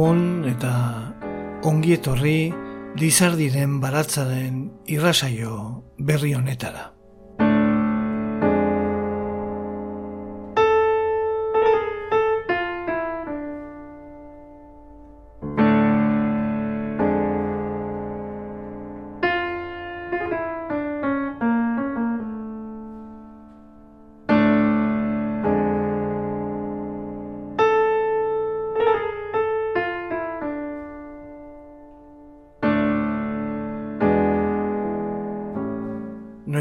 Gabon eta ongietorri dizardiren baratzaren irrasaio berri honetara.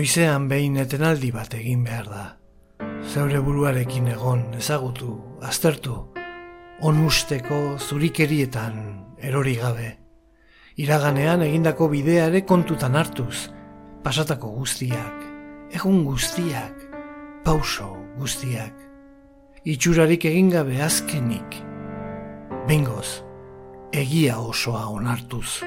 Noizean behin etenaldi bat egin behar da. Zeure buruarekin egon ezagutu, aztertu, onusteko zurikerietan erori gabe. Iraganean egindako bideare kontutan hartuz, pasatako guztiak, egun guztiak, pauso guztiak. Itxurarik egin gabe azkenik, bengoz, egia osoa onartuz.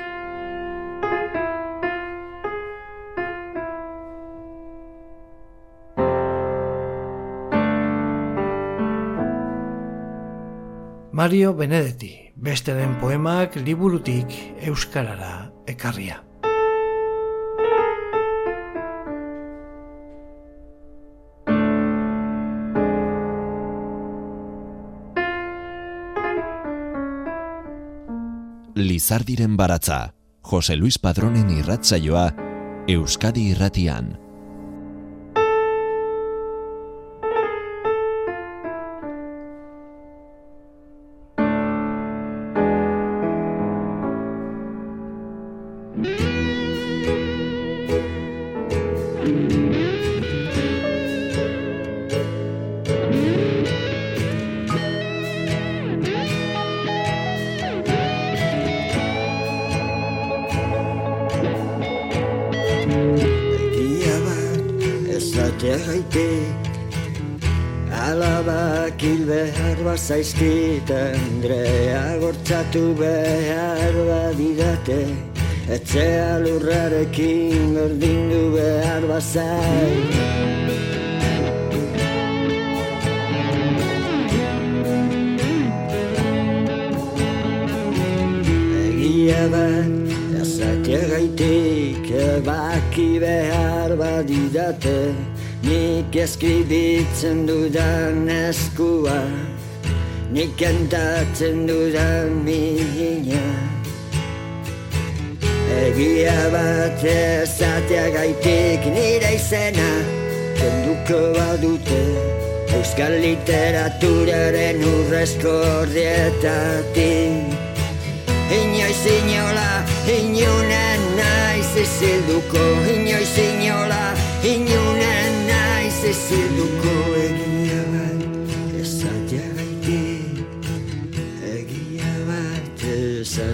Mario Benedetti, beste den poemak liburutik euskarara ekarria. Lizardiren baratza, Jose Luis Padronen irratzaioa, Euskadi irratian. Gortzatu behar badidate Etxea lurrarekin berdindu behar bazai Egia bat, jazatia gaitik Baki behar badidate Nik eskribitzen dudan eskua Nik kantatzen dudan migina Egia bat ezatea gaitik nire izena. Kenduko badute Euskal literaturaren urrezko ordietatik Inoiz inola, inunen naiz izilduko Inoiz inola, inunen naiz izilduko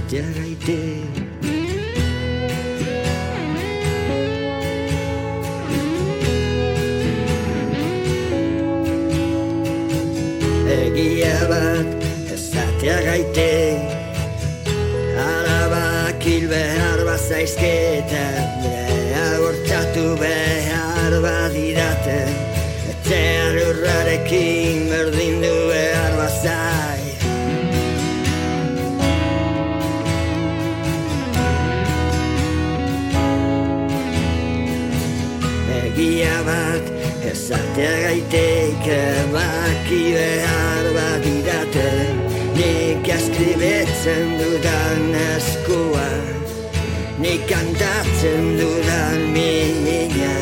esatea gaite Egia bat esatea gaite. Arabak hil behar bazaizketa Nea gortatu behar Ezatea gaitek baki behar bat idate Nik askribetzen dudan eskua Nik kantatzen dudan mina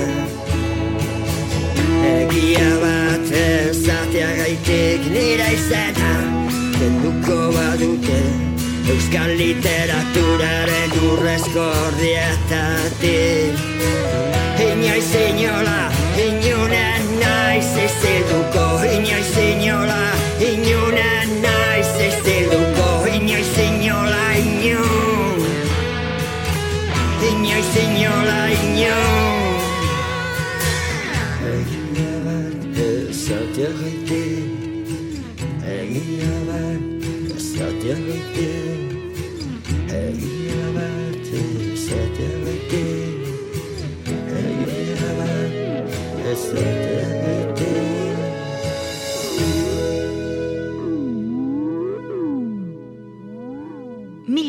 Egia bat ezatea gaitek nira izena Kenduko badute Euskal literaturaren urrezko ordietatik Inoiz inola, inunen naiz ezilduko Inoiz inola, inunen naiz ezilduko Inoiz inola, inun Inoiz inola, inun Egia bat ezatea gaite Egia bat ezatea gaite Egia bat ezatea gaite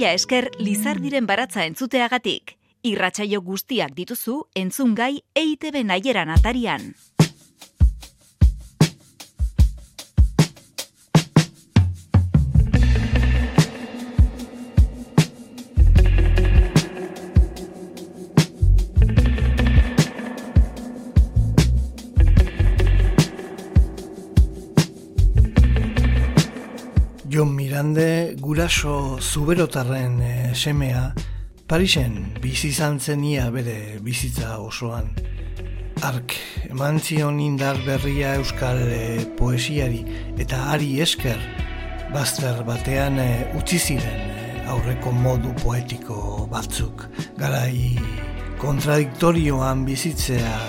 Mila esker Lizardiren baratza entzuteagatik. Irratsaio guztiak dituzu entzungai EITB naieran atarian. Guraso zuberotarren e, semea Parisen bizi izan zenia bere bizitza osoan. Ark eman zion indar berria euskal e, poesiari eta ari esker bazter batean e, utzi ziren aurreko modu poetiko batzuk. Garai kontradiktorioan bizitzea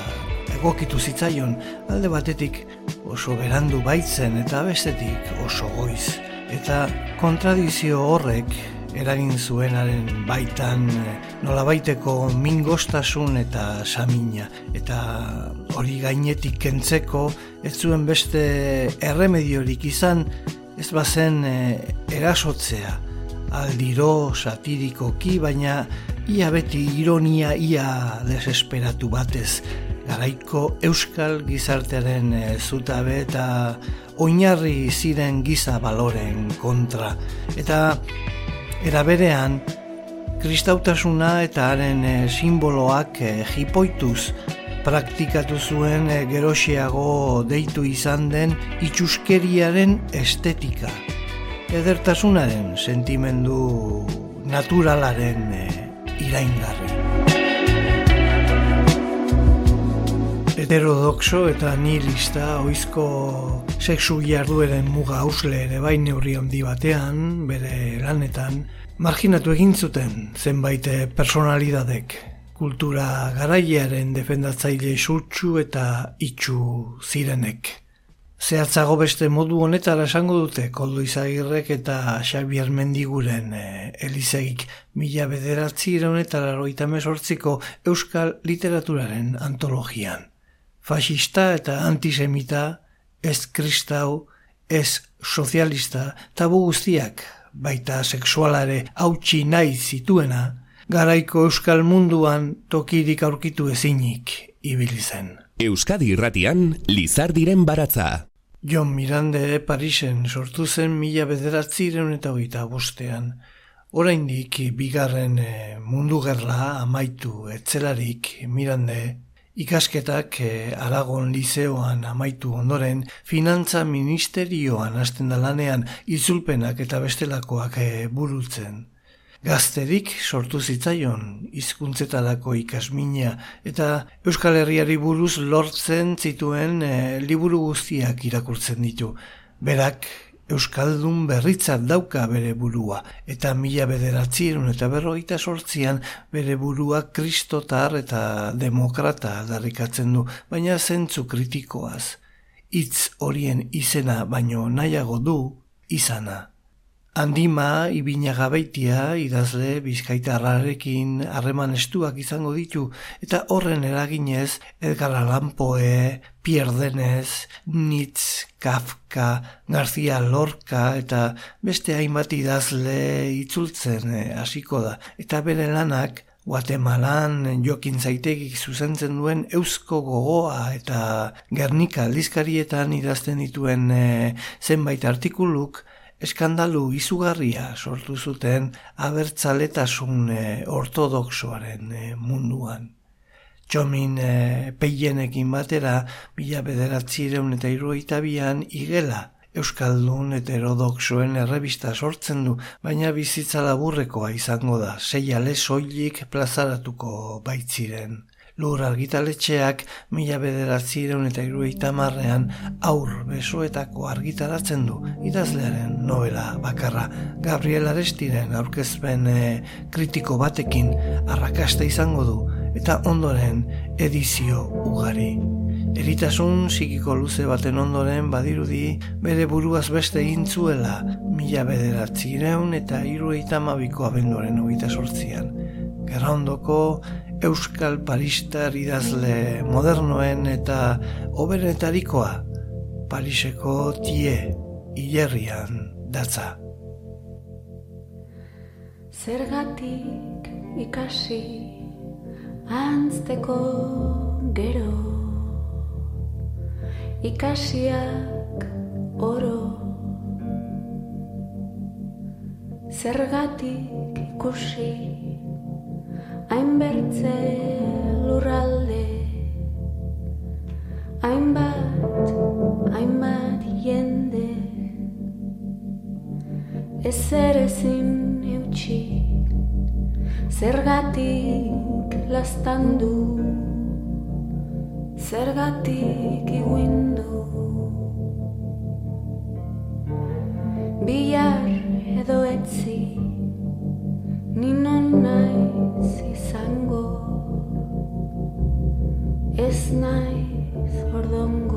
egokitu zitzaion alde batetik oso berandu baitzen eta bestetik oso goiz eta kontradizio horrek eragin zuenaren baitan eh, nolabaiteko mingostasun eta samina. Eta hori gainetik kentzeko ez zuen beste erremediorik izan ez bazen e, erasotzea. Aldiro satirikoki baina ia beti ironia ia desesperatu batez. Garaiko euskal gizartearen e, zutabe eta oinarri ziren giza baloren kontra. Eta eraberean, kristautasuna eta haren e, simboloak e, jipoituz praktikatu zuen e, geroxiago deitu izan den itxuskeriaren estetika. Edertasunaren sentimendu naturalaren iraingarri. Heterodoxo eta nihilista oizko sexu jardueren muga ausle ere bai neurri handi batean, bere lanetan, marginatu egin zuten zenbait personalidadek. Kultura garailearen defendatzaile sutsu eta itxu zirenek. Zehatzago beste modu honetara esango dute Koldo Izagirrek eta Xabier Mendiguren e, Elizegik mila bederatzi ironetara roita mesortziko Euskal Literaturaren antologian fascista eta antisemita, ez kristau, ez sozialista, tabu guztiak, baita sexualare hautsi nahi zituena, garaiko euskal munduan tokirik aurkitu ezinik ibili zen. Euskadi irratian, Lizardiren baratza. Jon Mirande Parisen sortu zen mila bederatziren eta hogeita bostean. Oraindik bigarren eh, mundu gerla amaitu etzelarik Mirande Ikasketak eh, Aragon Lizeoan amaitu ondoren, Finantza Ministerioan hasten da lanean izulpenak eta bestelakoak eh, burutzen. Gazterik sortu zitzaion hizkuntzetarako ikasmina eta Euskal Herriari buruz lortzen zituen eh, liburu guztiak irakurtzen ditu. Berak Euskaldun berritzat dauka bere burua, eta mila bederatzierun eta berroita sortzian bere burua kristotar eta demokrata darrikatzen du, baina zentzu kritikoaz. Itz horien izena baino nahiago du izana. Handima, ibina gabeitia, idazle, bizkaitarrarekin harreman estuak izango ditu, eta horren eraginez, Edgar Allan Poe, Pierdenez, Nitz, Kafka, García Lorca, eta beste hainbat idazle itzultzen eh, hasiko da. Eta bere lanak, Guatemalan jokin zaitegik zuzentzen duen eusko gogoa eta Gernika aldizkarietan idazten dituen eh, zenbait artikuluk, eskandalu izugarria sortu zuten abertzaletasun e, ortodoxoaren e, munduan. Txomin e, peienekin batera, mila bederatzireun eta iruaita bian, igela, Euskaldun eta erodoxoen errebista sortzen du, baina bizitza laburrekoa izango da, sei ale soilik plazaratuko baitziren lur argitaletxeak mila bederatzireun eta irueita marrean aur besoetako argitaratzen du idazlearen novela bakarra. Gabriel Arestiren aurkezpen e, kritiko batekin arrakasta izango du eta ondoren edizio ugari. Eritasun psikiko luze baten ondoren badirudi bere buruaz beste egin zuela mila bederatzireun eta irueita mabiko abenduaren hogeita sortzian. Gerra ondoko Euskal Paristar idazle modernoen eta oberetarikoa Pariseko tie hilerrian datza. Zergatik ikasi antzteko gero Ikasiak oro Zergatik ikusi hainbertze lurralde. Hainbat, hainbat jende. Ezer ezin eutxi zergatik lastandu. Zergatik iguindu bihar edo etzi ninon naiz izango. Ez naiz ordongo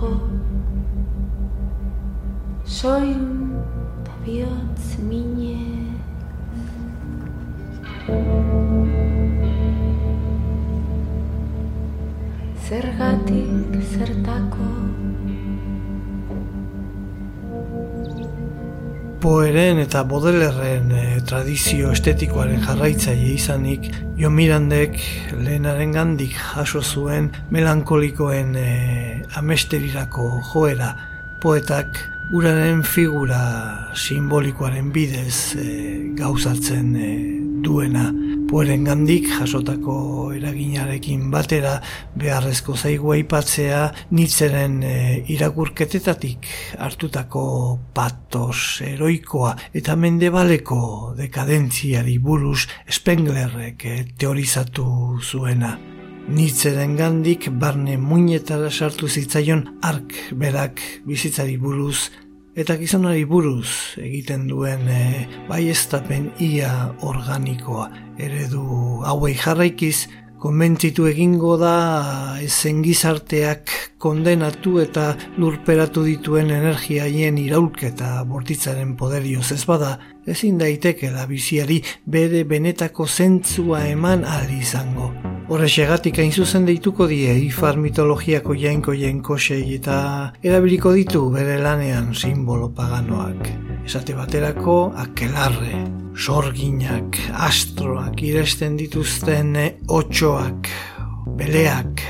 asko Soin da bihotz mine Zergatik zertako Poeren eta Bodelerren tradizio estetikoaren jarraitzaile izanik, Jo Mirandek lehenaren gandik jaso zuen melankolikoen eh, amesterirako joera. Poetak uraren figura simbolikoaren bidez eh, gauzatzen eh, duena. Poeren gandik jasotako eraginarekin batera beharrezko zaigu aipatzea nitzeren e, irakurketetatik hartutako patos eroikoa eta mendebaleko dekadentziari buruz Spenglerrek eh, teorizatu zuena. Nitzeren gandik barne muinetara sartu zitzaion ark berak bizitzari buruz eta gizonari buruz egiten duen e, baiestapen ia organikoa eredu hauei jarraikiz konbentzitu egingo da ezen gizarteak kondenatu eta lurperatu dituen energiaien iraulketa bortitzaren poderioz ez bada ezin daitekela biziari bere benetako zentzua eman ahal izango. Horrexegatik hain zuzen deituko die ifar mitologiako jainko jenkosei eta erabiliko ditu bere lanean simbolo paganoak. Esate baterako akelarre, sorginak, astroak iresten dituzten otxoak, beleak,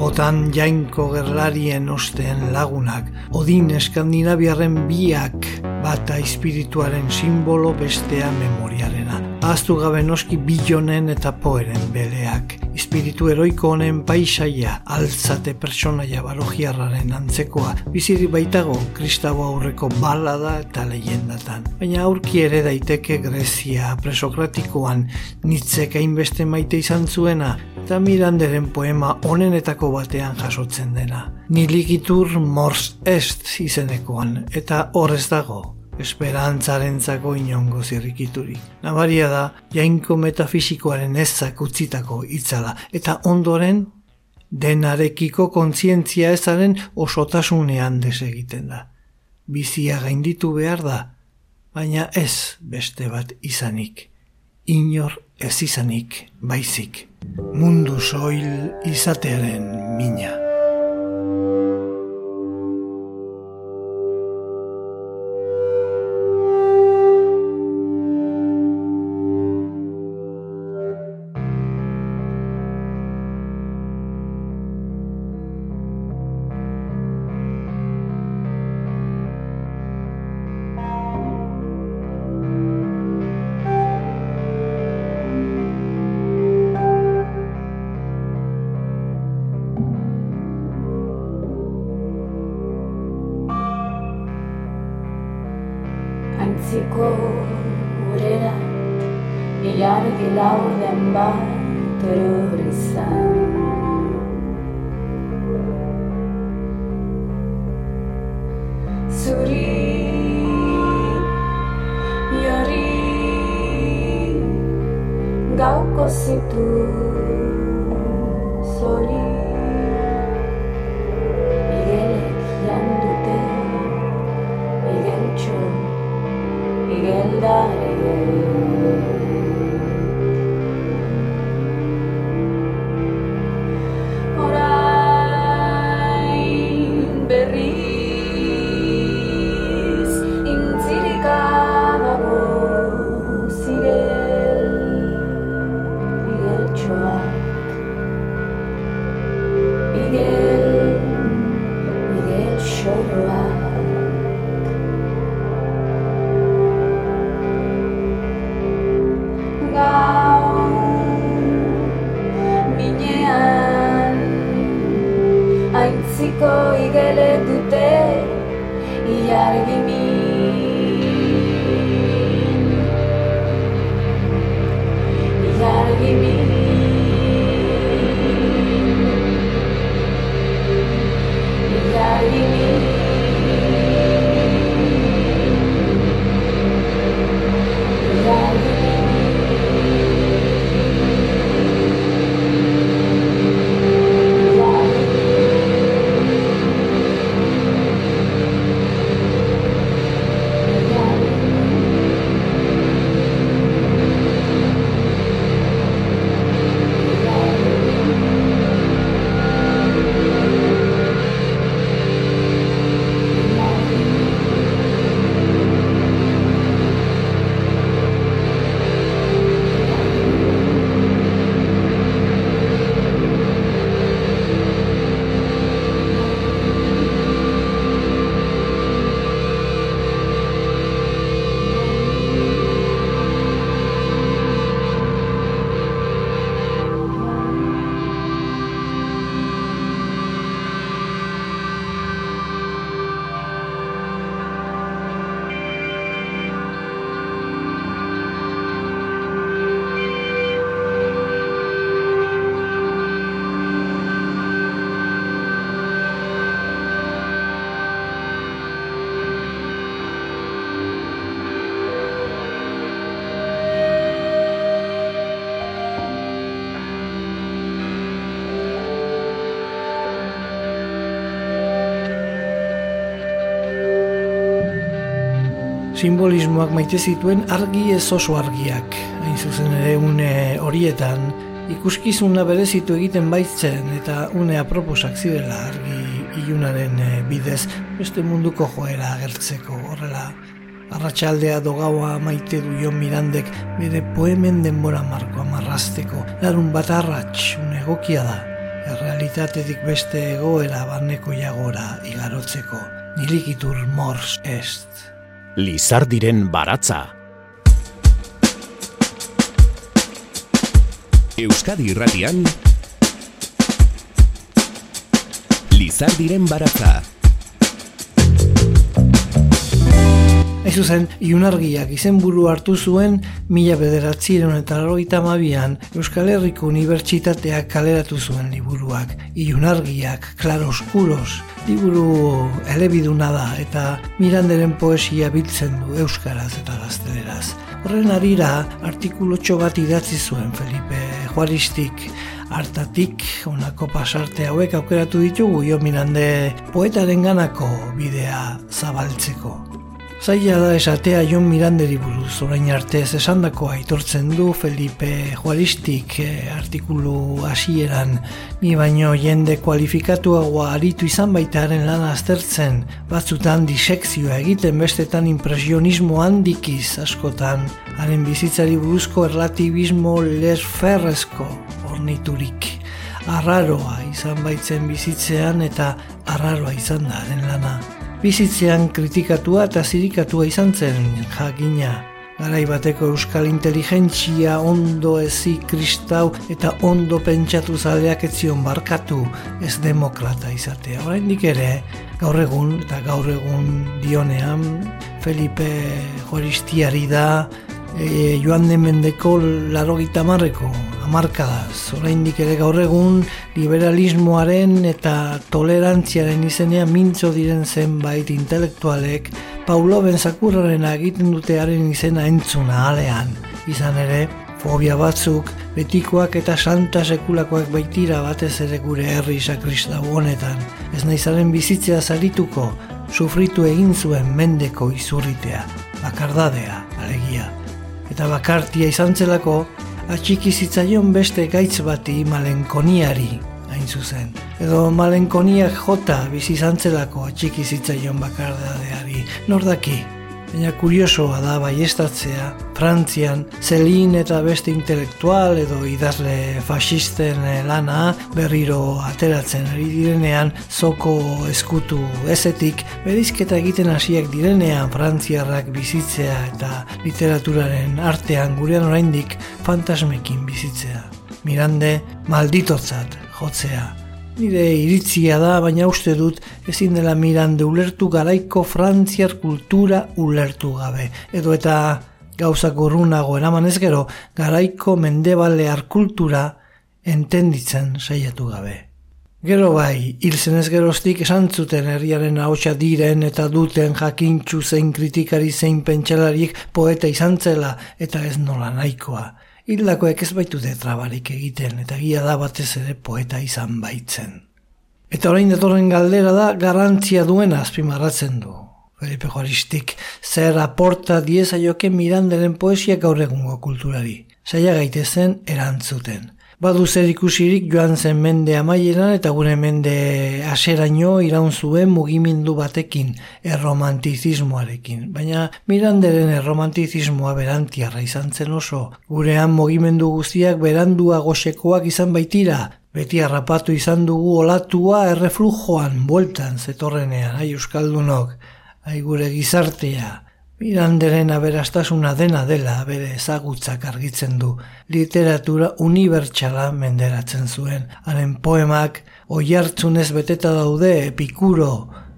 botan jainko gerlarien osteen lagunak, odin eskandinaviarren biak, bata espirituaren simbolo bestea memoriarena. Ahaztu gabe noski bilonen eta poeren beleak. Espiritu eroiko honen paisaia, altzate personaia barojiarraren antzekoa, biziri baitago kristabo aurreko balada eta leyendatan. Baina aurki ere daiteke Grezia presokratikoan nitzek hainbeste maite izan zuena, eta miranderen poema onenetako batean jasotzen dena. Niligitur mors est izenekoan, eta horrez dago, esperantzarentzako inongo zirrikiturik. Nabaria da, jainko metafisikoaren ezak utzitako itzala, eta ondoren denarekiko kontzientzia ezaren osotasunean desegiten da. Bizia gainditu behar da, baina ez beste bat izanik. Inor ez izanik baizik. Mundu soil izatearen mina. Simbolismoak maite zituen argi ez oso argiak. Hain zuzen ere une horietan, ikuskizuna berezitu egiten baitzen eta une aproposak zirela argi ilunaren eh, bidez beste munduko joera agertzeko horrela. Arratxaldea dogaua maite du Jon Mirandek bere poemen denbora markoa marrazteko. Larun bat arratx, une egokia da. Errealitatetik beste egoera barneko jagora igarotzeko. Nilikitur mors est. Lizardiren baratza. Euskadi irratian Lizardiren baratza Ez zuzen, iunargiak izenburu hartu zuen mila bederatziren eta laroita mabian Euskal Herriko Unibertsitateak kaleratu zuen liburuak. Iunargiak, claroscuros, liburu elebiduna da eta Miranderen poesia biltzen du Euskaraz eta gazteleraz. Horren arira, artikulotxo bat idatzi zuen Felipe Juaristik, hartatik honako pasarte hauek aukeratu ditugu jo Mirande poetaren ganako bidea zabaltzeko. Zaila da esatea Jon Miranderi buruz, orain arte ez esandako aitortzen du Felipe Juaristik eh, artikulu hasieran ni baino jende kualifikatuagoa aritu izan baitaren lan aztertzen, batzutan disekzioa egiten bestetan impresionismo handikiz askotan, haren bizitzari buruzko erlatibismo lesferrezko orniturik. Arraroa izan baitzen bizitzean eta arraroa izan da haren lana. Bizitzean kritikatua eta zirikatua izan zen jakina. Garai bateko euskal inteligentzia ondo ezi kristau eta ondo pentsatu zaleak etzion barkatu ez demokrata izatea. Oraindik ere, gaur egun eta gaur egun dionean Felipe Joristiari da e, joan den mendeko laro gitamarreko amarkadaz. Oraindik ere gaur egun liberalismoaren eta tolerantziaren izenean mintzo diren zenbait intelektualek Paulo Benzakurraren egiten dutearen izena entzuna alean. Izan ere, fobia batzuk, betikoak eta santa sekulakoak baitira batez ere gure herri sakristau honetan. Ez naizaren bizitzea zarituko, sufritu egin zuen mendeko izurritea, bakardadea, alegia eta bakartia izan zelako, atxiki zitzaion beste gaitz bati malenkoniari, hain zuzen. Edo malenkoniak jota bizi izan zelako atxiki zitzaion bakardadeari, nordaki, Baina kuriosoa da baiestatzea, Frantzian, zelin eta beste intelektual edo idazle fasisten eh, lana berriro ateratzen ari direnean zoko eskutu ezetik, berizketa egiten hasiak direnean Frantziarrak bizitzea eta literaturaren artean gurean oraindik fantasmekin bizitzea. Mirande, malditotzat jotzea, Nire iritzia da, baina uste dut ezin dela mirande ulertu garaiko frantziar kultura ulertu gabe. Edo eta gauzak urrunago eraman ez gero, garaiko mendebalear kultura entenditzen saiatu gabe. Gero bai, hil zenez geroztik esan zuten herriaren ahotsa diren eta duten jakintxu zein kritikari zein pentsalariek poeta izan zela eta ez nola nahikoa. Hildakoek ez baitu trabarik egiten eta gia da batez ere poeta izan baitzen. Eta orain datorren galdera da garantzia duen azpimarratzen du. Felipe Juaristik, zer aporta dieza joke miranderen poesia gaur egungo kulturari. Zaila gaitezen erantzuten. Badu zer ikusirik joan zen mende amaieran eta gure mende aseraino iraun zuen mugimendu batekin, erromantizismoarekin. Baina miranderen erromantizismoa berantiarra izan zen oso. Gurean mugimendu guztiak berandua goxekoak izan baitira, beti harrapatu izan dugu olatua erreflujoan, bueltan zetorrenean, ai euskaldunok, ai gure gizartea. Miranderen aberastasuna dena dela bere ezagutzak argitzen du. Literatura unibertsala menderatzen zuen. Haren poemak oiartzunez beteta daude Epikuro,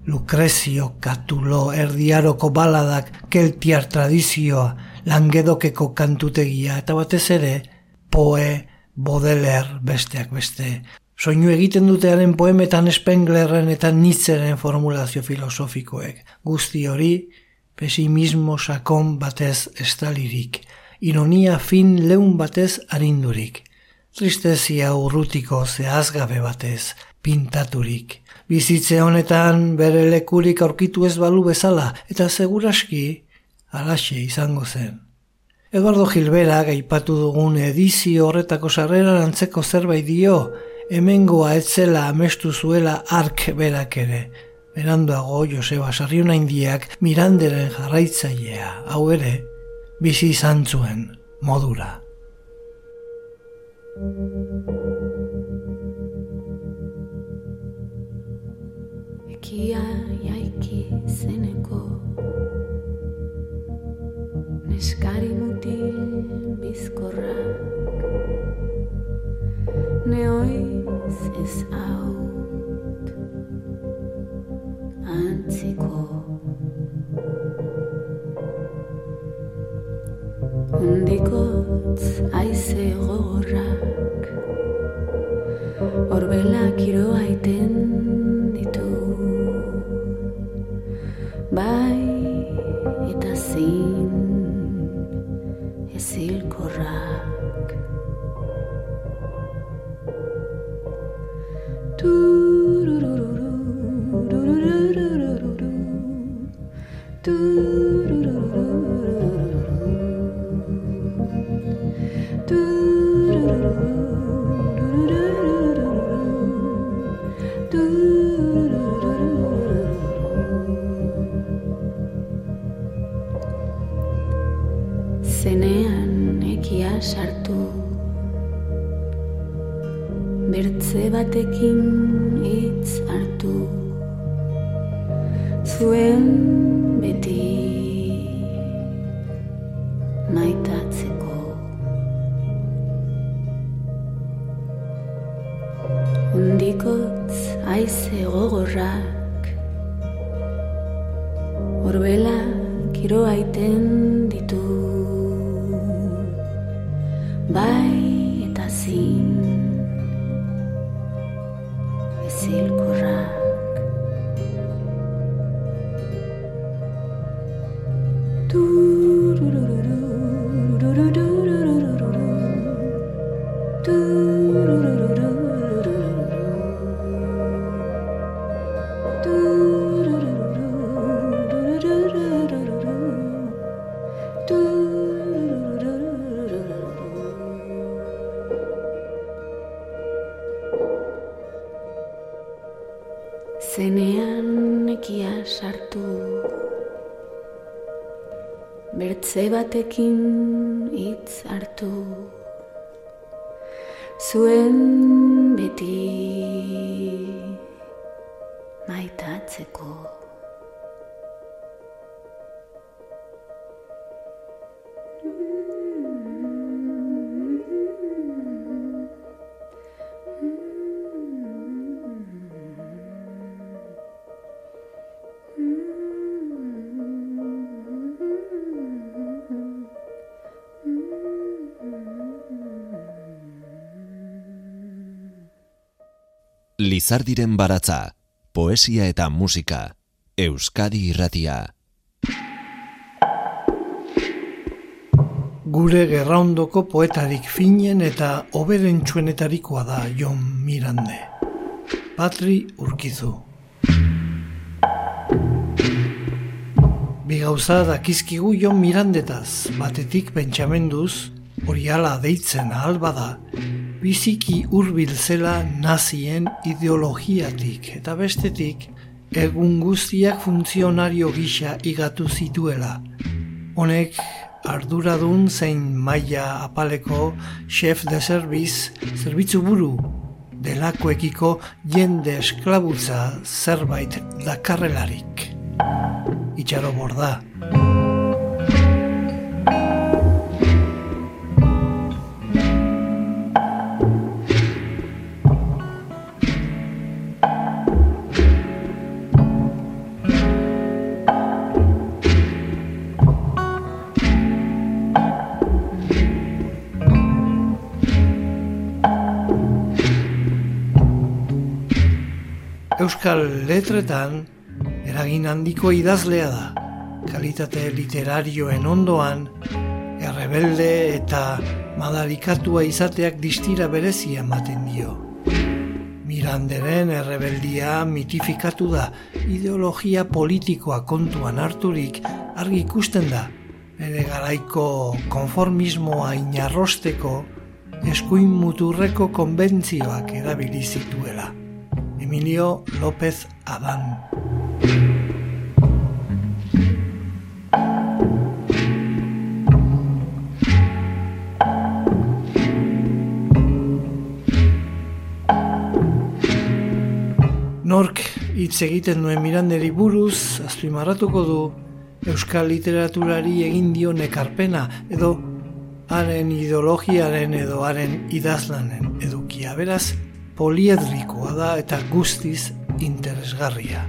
Lucrezio, Catulo, Erdiaroko baladak, Keltiar tradizioa, Langedokeko kantutegia eta batez ere Poe, Baudelaire besteak beste. Soinu egiten dutearen poemetan Spenglerren eta Nietzscheren formulazio filosofikoek. Guzti hori, pesimismo sakon batez estalirik, ironia fin leun batez arindurik, tristezia urrutiko zehazgabe batez pintaturik. Bizitze honetan bere lekurik aurkitu ez balu bezala eta seguraski alaxe izango zen. Eduardo Gilbera gaipatu dugun edizio horretako sarrera antzeko zerbait dio, hemengoa etzela amestu zuela ark berak ere, Beranduago Joseba Sarriuna indiak Miranderen jarraitzailea, hau ere, bizi izan zuen modura. Ekia jaiki zeneko Neskari mutil bizkorrak Neoiz ez hau antziko Undikotz aize gogorrak Horbelak iroaiten ditu Bai eta zin Zenean ekia sartu Bertze batekin aize Bertze Lizardiren baratza, poesia eta musika, Euskadi irratia. Gure gerraondoko poetarik finen eta oberentsuenetarikoa da Jon Mirande. Patri urkizu. Bi gauza dakizkigu Jon Mirandetaz, batetik pentsamenduz, hori ala deitzen ahal bada, biziki hurbil zela nazien ideologiatik eta bestetik egun guztiak funtzionario gisa igatu zituela. Honek arduradun zein maila apaleko chef de serviz zerbitzu buru delakoekiko jende esklabutza zerbait dakarrelarik. Itxaro borda. Letretan eragin handiko idazlea da. Kalitate literarioen ondoan, errebelde eta madarikatua izateak distira berezia ematen dio. Miranderen errebeldia mitifikatu da, ideologia politikoa kontuan harturik argi ikusten da, bere garaiko konformismoa inarrosteko eskuin muturreko konbentzioak erabili zituela. Emilio López Adán. Nork hitz egiten duen Miranderi buruz azpimarratuko du euskal literaturari egin dio ekarpena edo haren ideologiaren edo haren idazlanen edukia. Beraz, poliedrikoa da eta guztiz interesgarria.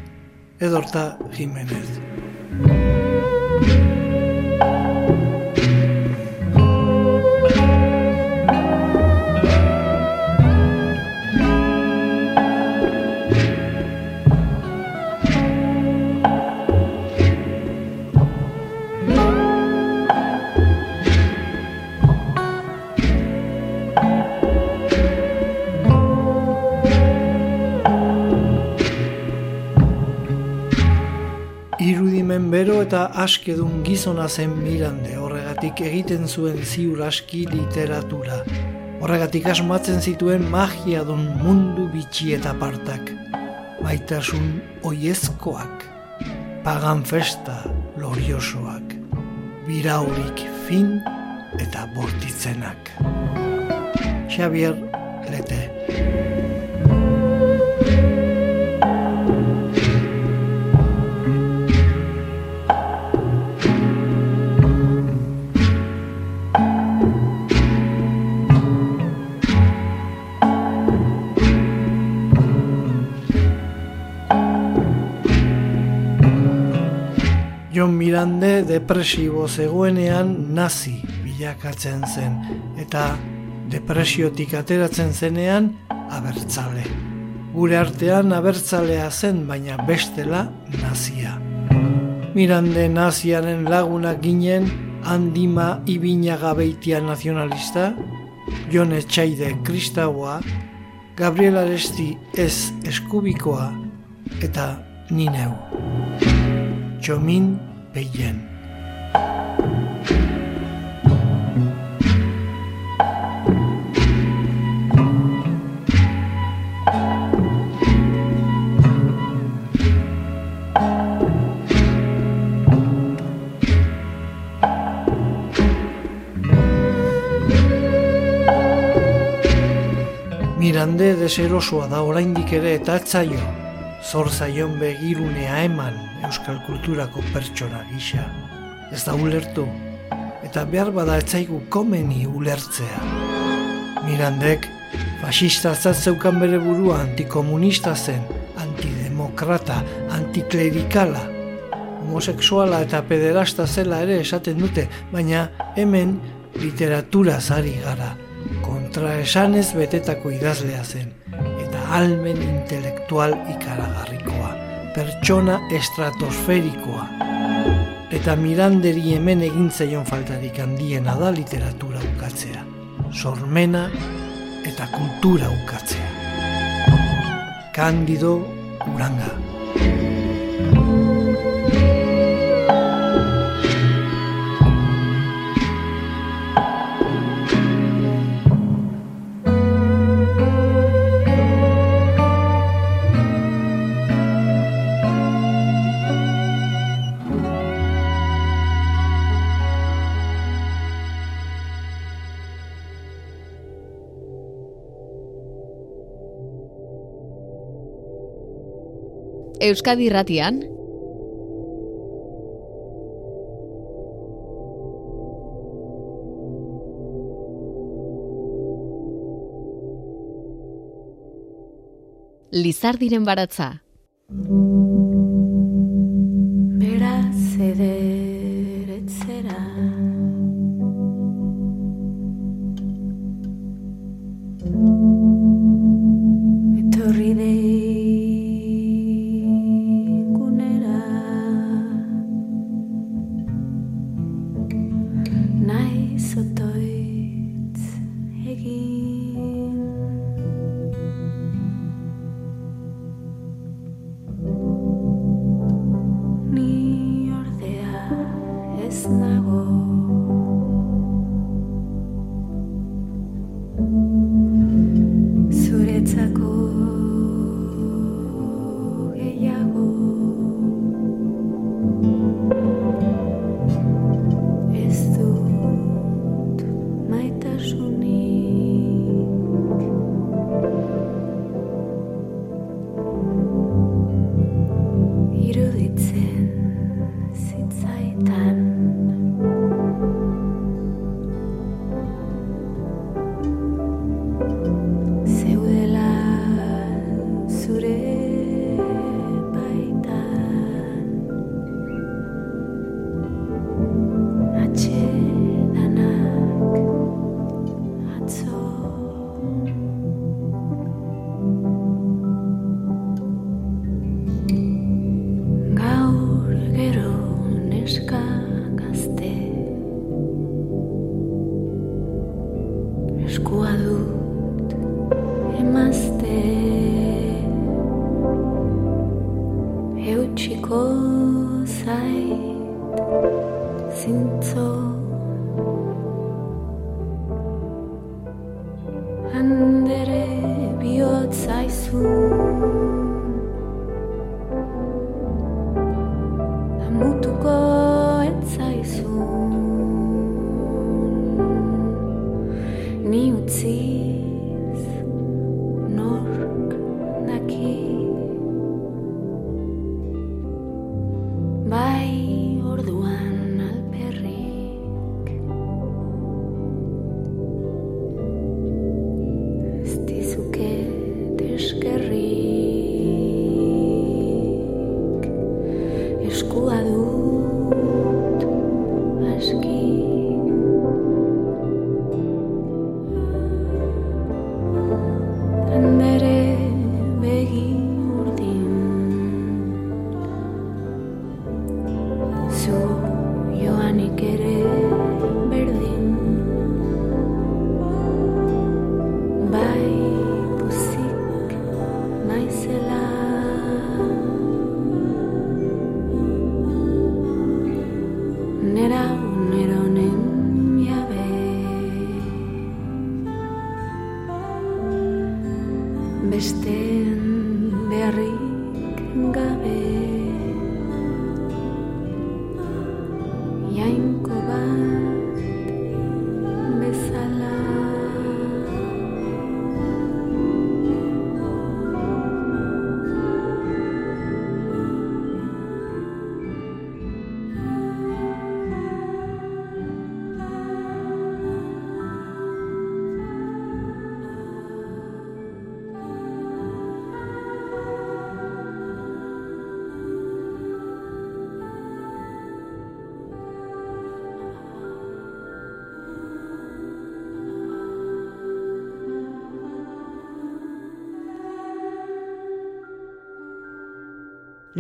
Edorta Jimenez. Askedun gizona zen mirande, horregatik egiten zuen ziur aski literatura. Horregatik asmatzen zituen magia dun mundu bitxi eta partak. Maitasun oiezkoak, pagan festa loriosoak, biraurik fin eta bortitzenak. Xavier depresibo zegoenean nazi bilakatzen zen eta depresiotik ateratzen zenean abertzale. Gure artean abertzalea zen baina bestela nazia. Mirande naziaren lagunak ginen handima ibinaga beitia nazionalista, Jon Etxaide kristaua, Gabriel Aresti ez eskubikoa eta ni neu. Txomin Peien. Mirande deserosoa da oraindik ere eta etzaio, zor zaion begirunea eman euskal kulturako pertsona gisa. Ez da ulertu, eta behar bada etzaigu komeni ulertzea. Mirandek, fasista zeukan bere burua antikomunista zen, antidemokrata, antiklerikala, homosexuala eta pederasta zela ere esaten dute, baina hemen literatura zari gara, kontra esanez betetako idazlea zen, eta almen intelektual ikaragarrikoa, pertsona estratosferikoa. Eta miranderi hemen egintzaion faltarik handiena da literatura ukatzea, sormena eta kultura ukatzea. Kandido Uranga. Euskadi Irratian. Lizardiren baratza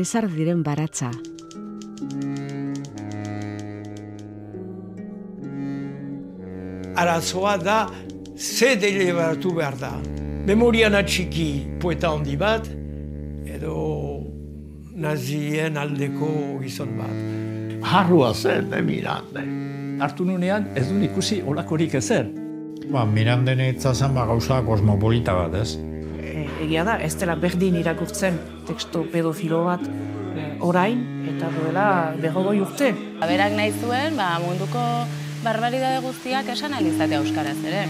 Lizar diren baratza. arazoa da ze deliberatu behar da. Memorian atxiki poeta handi bat, edo nazien aldeko gizon bat. Harrua zen, de Mirande. Hartu nunean ez duen ikusi olakorik ezer. Ba, Miranden itzazen ba gauza kosmopolita bat, ez? E, egia da, ez dela berdin irakurtzen teksto pedofilo bat e, orain eta duela berrogoi urte. Berak nahi zuen, ba, munduko barbaridade guztiak esan alizatea euskaraz ere.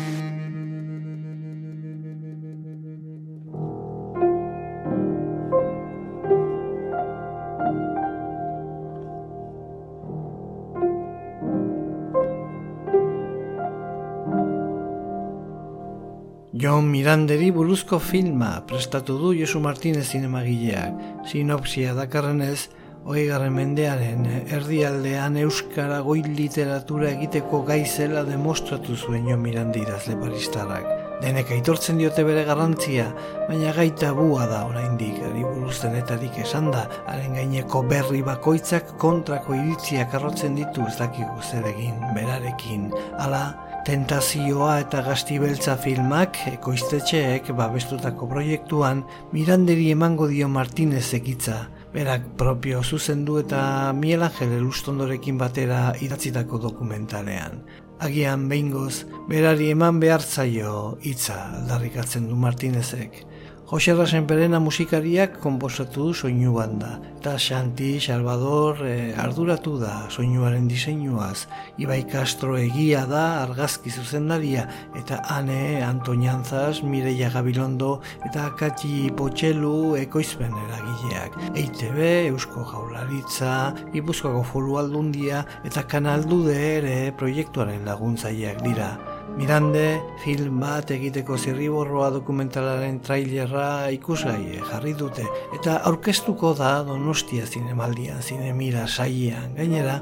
Jon Miranderi buruzko filma prestatu du Josu Martinez zinemagileak. Sinopsia dakarrenez, Oigarren mendearen erdialdean euskara goi literatura egiteko gaizela demostratu zuen jo mirandi idazle paristarrak. Denek aitortzen diote bere garrantzia, baina gaita bua da oraindik ari buruz esan da, haren gaineko berri bakoitzak kontrako iritziak arrotzen ditu ez dakigu zer egin berarekin. Hala, Tentazioa eta gaztibeltza filmak ekoiztetxeek babestutako proiektuan Miranderi emango dio Martinez ekitza. Berak propio zuzendu eta Miel Angel Elustondorekin batera idatzitako dokumentalean. Agian behingoz, berari eman behar zaio hitza aldarrikatzen du Martinezek. Jose Rasenperena musikariak konposatu du soinu banda. Eta Xanti, Salvador e, arduratu da soinuaren diseinuaz. Ibai Castro egia da argazki zuzendaria eta Ane Antonianzas, Mireia Gabilondo eta Katxi Potxelu ekoizpen eragileak. EITB, Eusko Jaularitza, Gipuzkoako Foru Aldundia eta Kanaldude ere proiektuaren laguntzaileak dira. Mirande, film bat egiteko zirriborroa dokumentalaren trailerra ikusgai jarri dute eta aurkeztuko da Donostia zinemaldian, zinemira saiean. Gainera,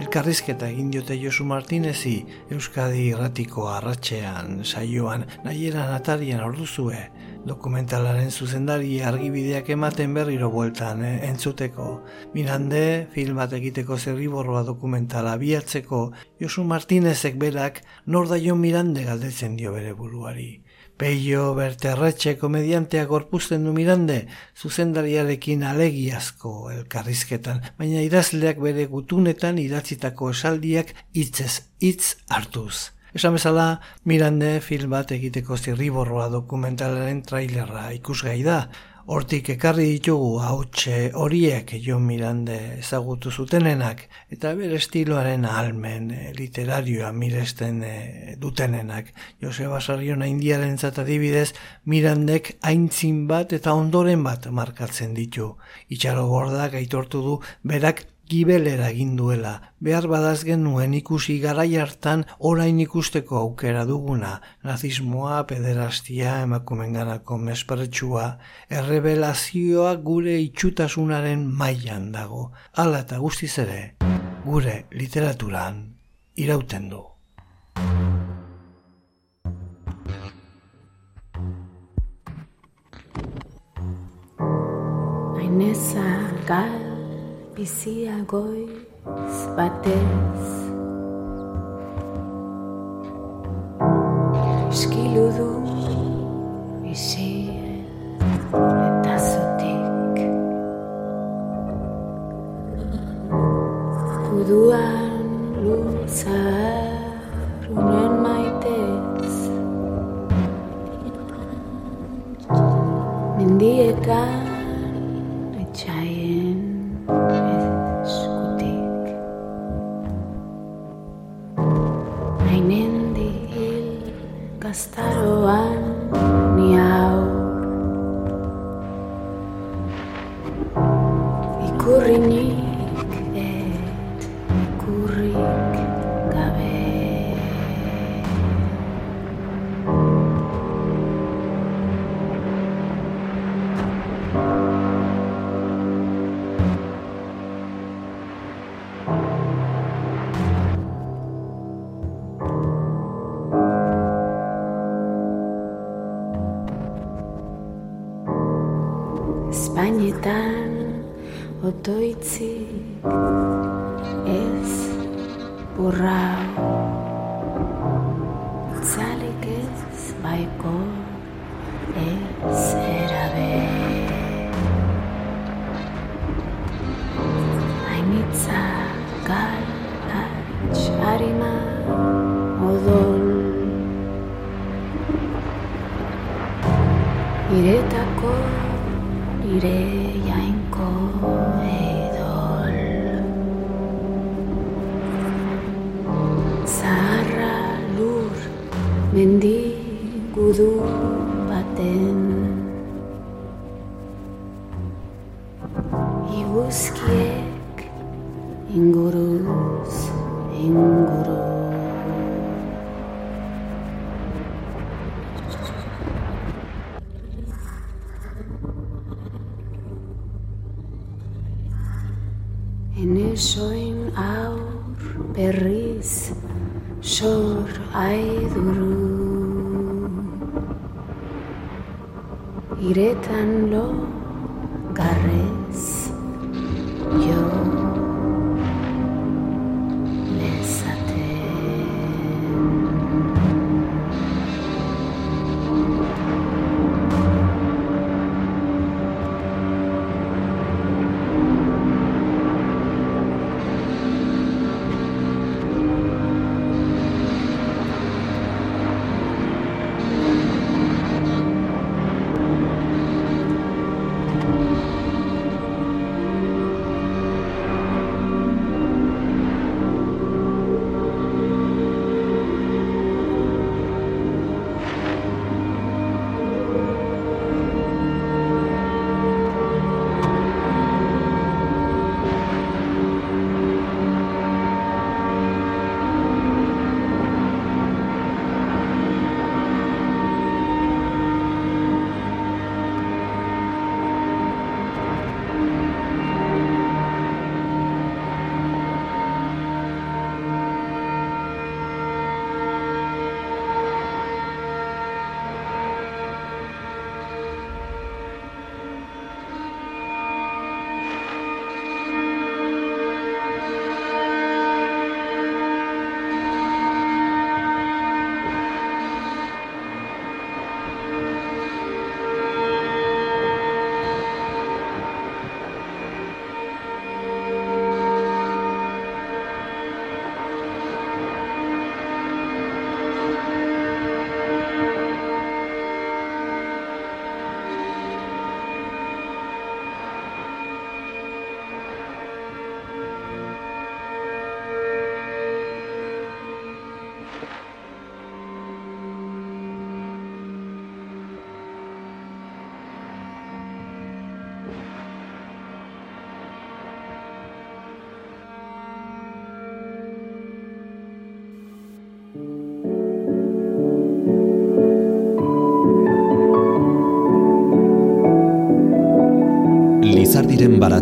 elkarrizketa egin diote Josu Martinezi Euskadi irratiko arratxean saioan nahieran atarian orduzue dokumentalaren zuzendari argibideak ematen berriro bueltan eh, entzuteko. Mirande, film bat egiteko zerriborroa dokumentala biatzeko, Josu Martinezek berak nor da jo Mirande galdetzen dio bere buruari. Peio Berterretxe komedianteak gorpuzten du mirande, zuzendariarekin alegiazko elkarrizketan, baina idazleak bere gutunetan idatzitako esaldiak hitzez hitz hartuz. Esan bezala, Mirande film bat egiteko zirriborroa dokumentalaren trailerra ikusgai da, Hortik ekarri ditugu hautxe horiek jo Mirande ezagutu zutenenak eta bere estiloaren almen eh, literarioa miresten eh, dutenenak. Joseba Sarriona indiaren adibidez Mirandek aintzin bat eta ondoren bat markatzen ditu. Itxaro gordak aitortu du berak gibelera egin duela. Behar badaz genuen ikusi garai hartan orain ikusteko aukera duguna. Nazismoa, pederastia, emakumenganako mespertsua, errebelazioa gure itxutasunaren mailan dago. Hala eta guztiz ere, gure literaturan irauten du. Aineza gal bizia goiz batez Eskilu du eta zutik Uduan lutzar unen maitez Mendietan Hainen dihil gaztaroan Sai Guru Iretan lo Garres. Yo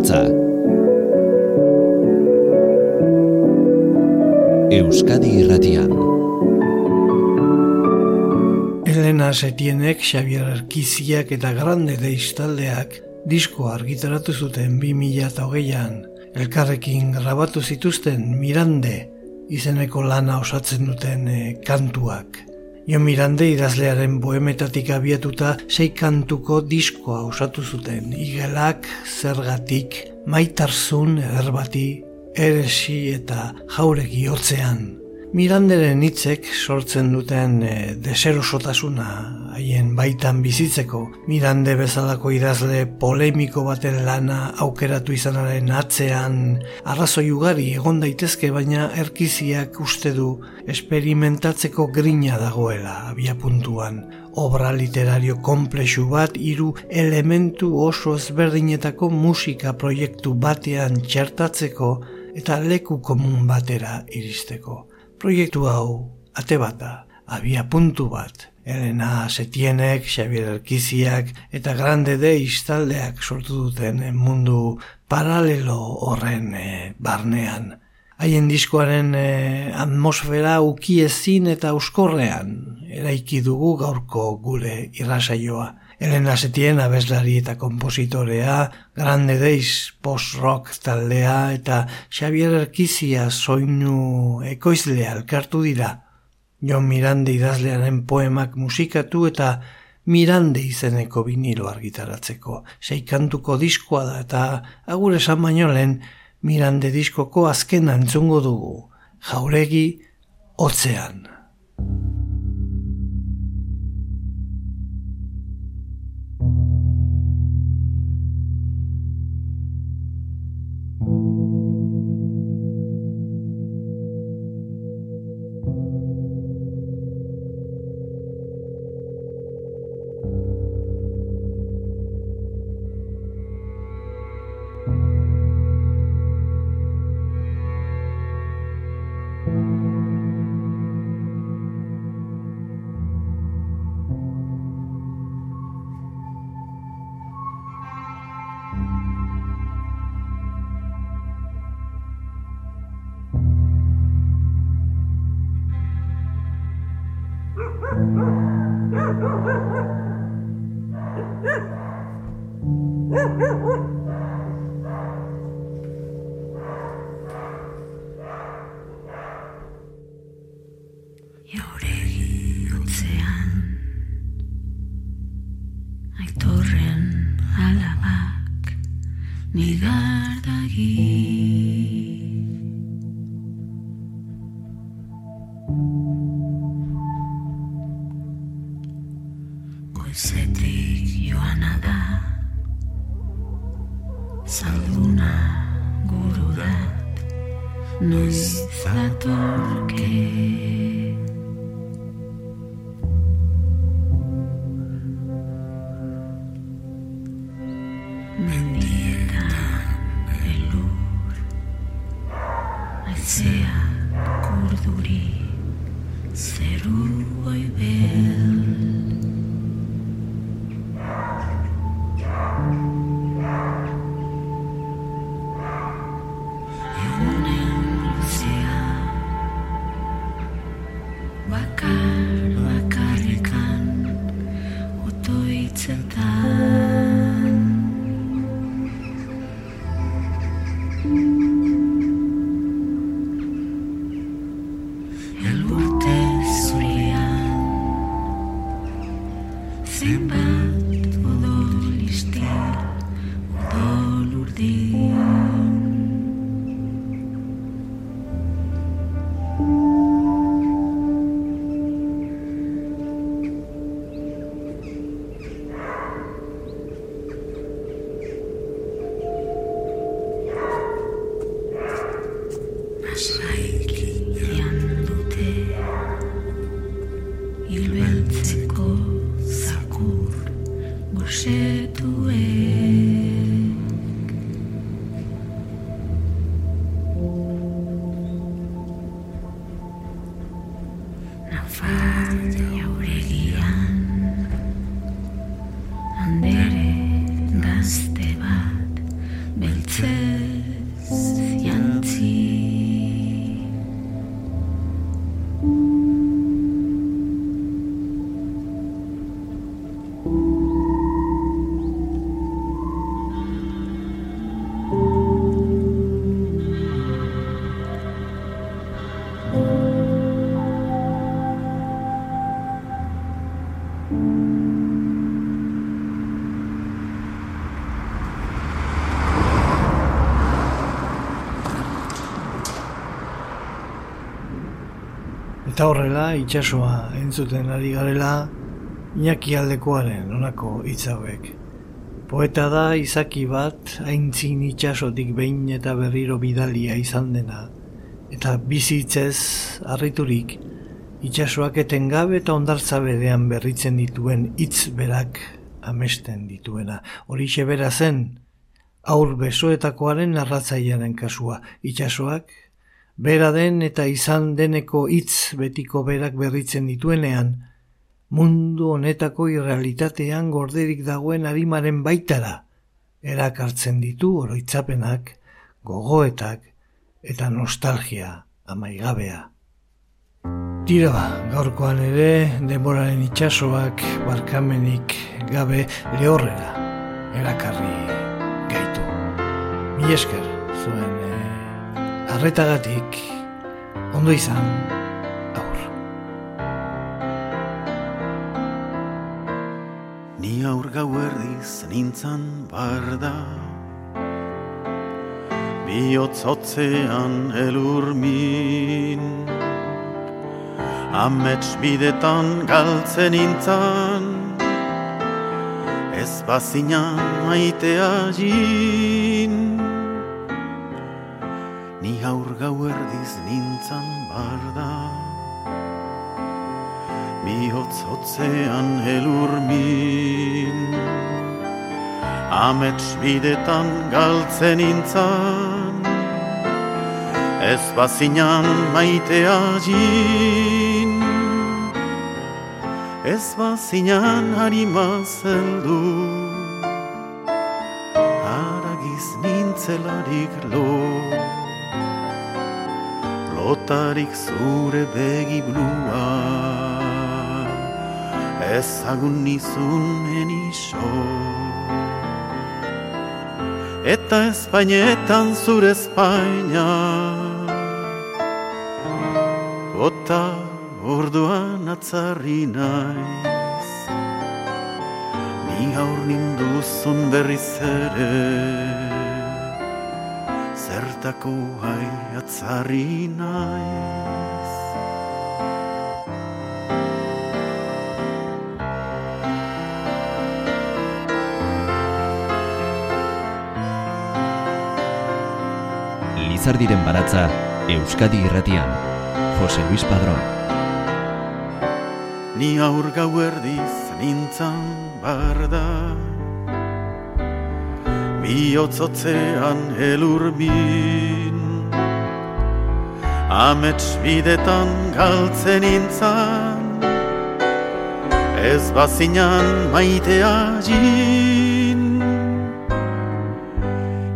Baratza. Euskadi irratian. Elena Setienek, Xavier Arkiziak eta Grande Deistaldeak disko argitaratu zuten 2008an. Elkarrekin grabatu zituzten Mirande izeneko lana osatzen duten eh, kantuak. Jo Mirande idazlearen bohemetatik abiatuta sei kantuko diskoa osatu zuten. Igelak, zergatik, maitarzun, erbati, eresi eta jauregi hotzean. Miranderen hitzek sortzen duten e, deserosotasuna haien baitan bizitzeko. Mirande bezalako idazle polemiko baten lana aukeratu izanaren atzean arrazoi ugari egon daitezke baina erkiziak uste du esperimentatzeko grina dagoela abia puntuan. Obra literario komplexu bat hiru elementu oso ezberdinetako musika proiektu batean txertatzeko eta leku komun batera iristeko proiektu hau ate bata, abia puntu bat, Elena Setienek, Xavier Erkiziak eta Grande de Istaldeak sortu duten mundu paralelo horren e, barnean. Haien diskoaren e, atmosfera ukiezin eta euskorrean, eraiki dugu gaurko gure irrasaioa. Elena Setien abeslari eta kompositorea, Grande Days post-rock taldea eta Xavier Erkizia soinu ekoizlea elkartu dira. Jon Mirande idazlearen poemak musikatu eta Mirande izeneko vinilo argitaratzeko. Sei kantuko diskoa da eta agur esan baino lehen Mirande diskoko azken antzungo dugu. Jauregi, otzean. mi guarda guía. Eta horrela, itsasoa entzuten ari garela, Iñaki aldekoaren onako hitz hauek. Poeta da izaki bat, aintzin itsasotik behin eta berriro bidalia izan dena, eta bizitzez harriturik, itsasoak etengabe eta ondartza berean berritzen dituen hitz berak amesten dituena. Horixe bera zen, aur besoetakoaren narratzailearen kasua, itsasoak bera den eta izan deneko hitz betiko berak berritzen dituenean, mundu honetako irrealitatean gorderik dagoen arimaren baitara, erakartzen ditu oroitzapenak, gogoetak eta nostalgia amaigabea. Tira ba, gaurkoan ere, denboraren itsasoak barkamenik gabe lehorrera erakarri gaitu. Mi esker, zuen eh, arretagatik, ondo izan, aur. Ni aur gau erdiz nintzan barda Bihotzotzean elurmin Amets bidetan galtzen nintzan. Ez bazinan maitea jin Ni aur gau erdiz nintzan barda. Bihotz hotzean elurmin Amets bidetan galtzen intzan Ez bazinan maitea jin Ez bazinan harima zeldu Lotarik zure begi blua. Ezagun nizun iso. Eta Espainetan zure Espaina. Ota orduan atzarri naiz. Ni aur ninduzun berriz ere Zertako hai atzarri naiz Lizardiren baratza Euskadi irratian. Jose Luis Padrón. Ni aur gau erdiz nintzan barda Bihotzotzean elurmin Amets bidetan galtzen nintzan Ez bazinan maitea jin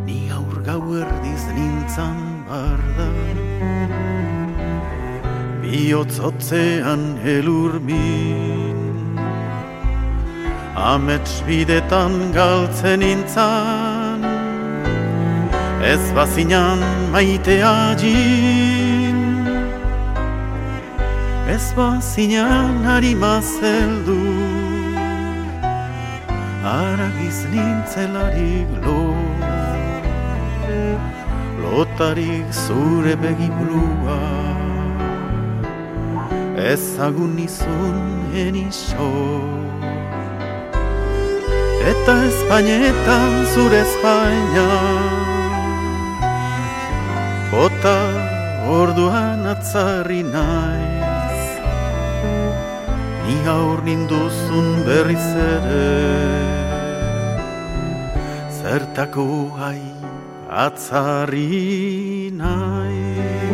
Ni aur gau erdiz nintzan barda Bihotzotzean elurmin Amets bidetan galtzen nintzan Ez bazinan maitea jin Ez bazinan harima zeldu. Aragiz nintzelarik lo. Lotarik zure begi blua. Ezagun nizun eniso Eta Espainetan zure Espainia Ota orduan atzarri naiz. Ni aur ninduzun berriz ere. Zertako hai atzarri naiz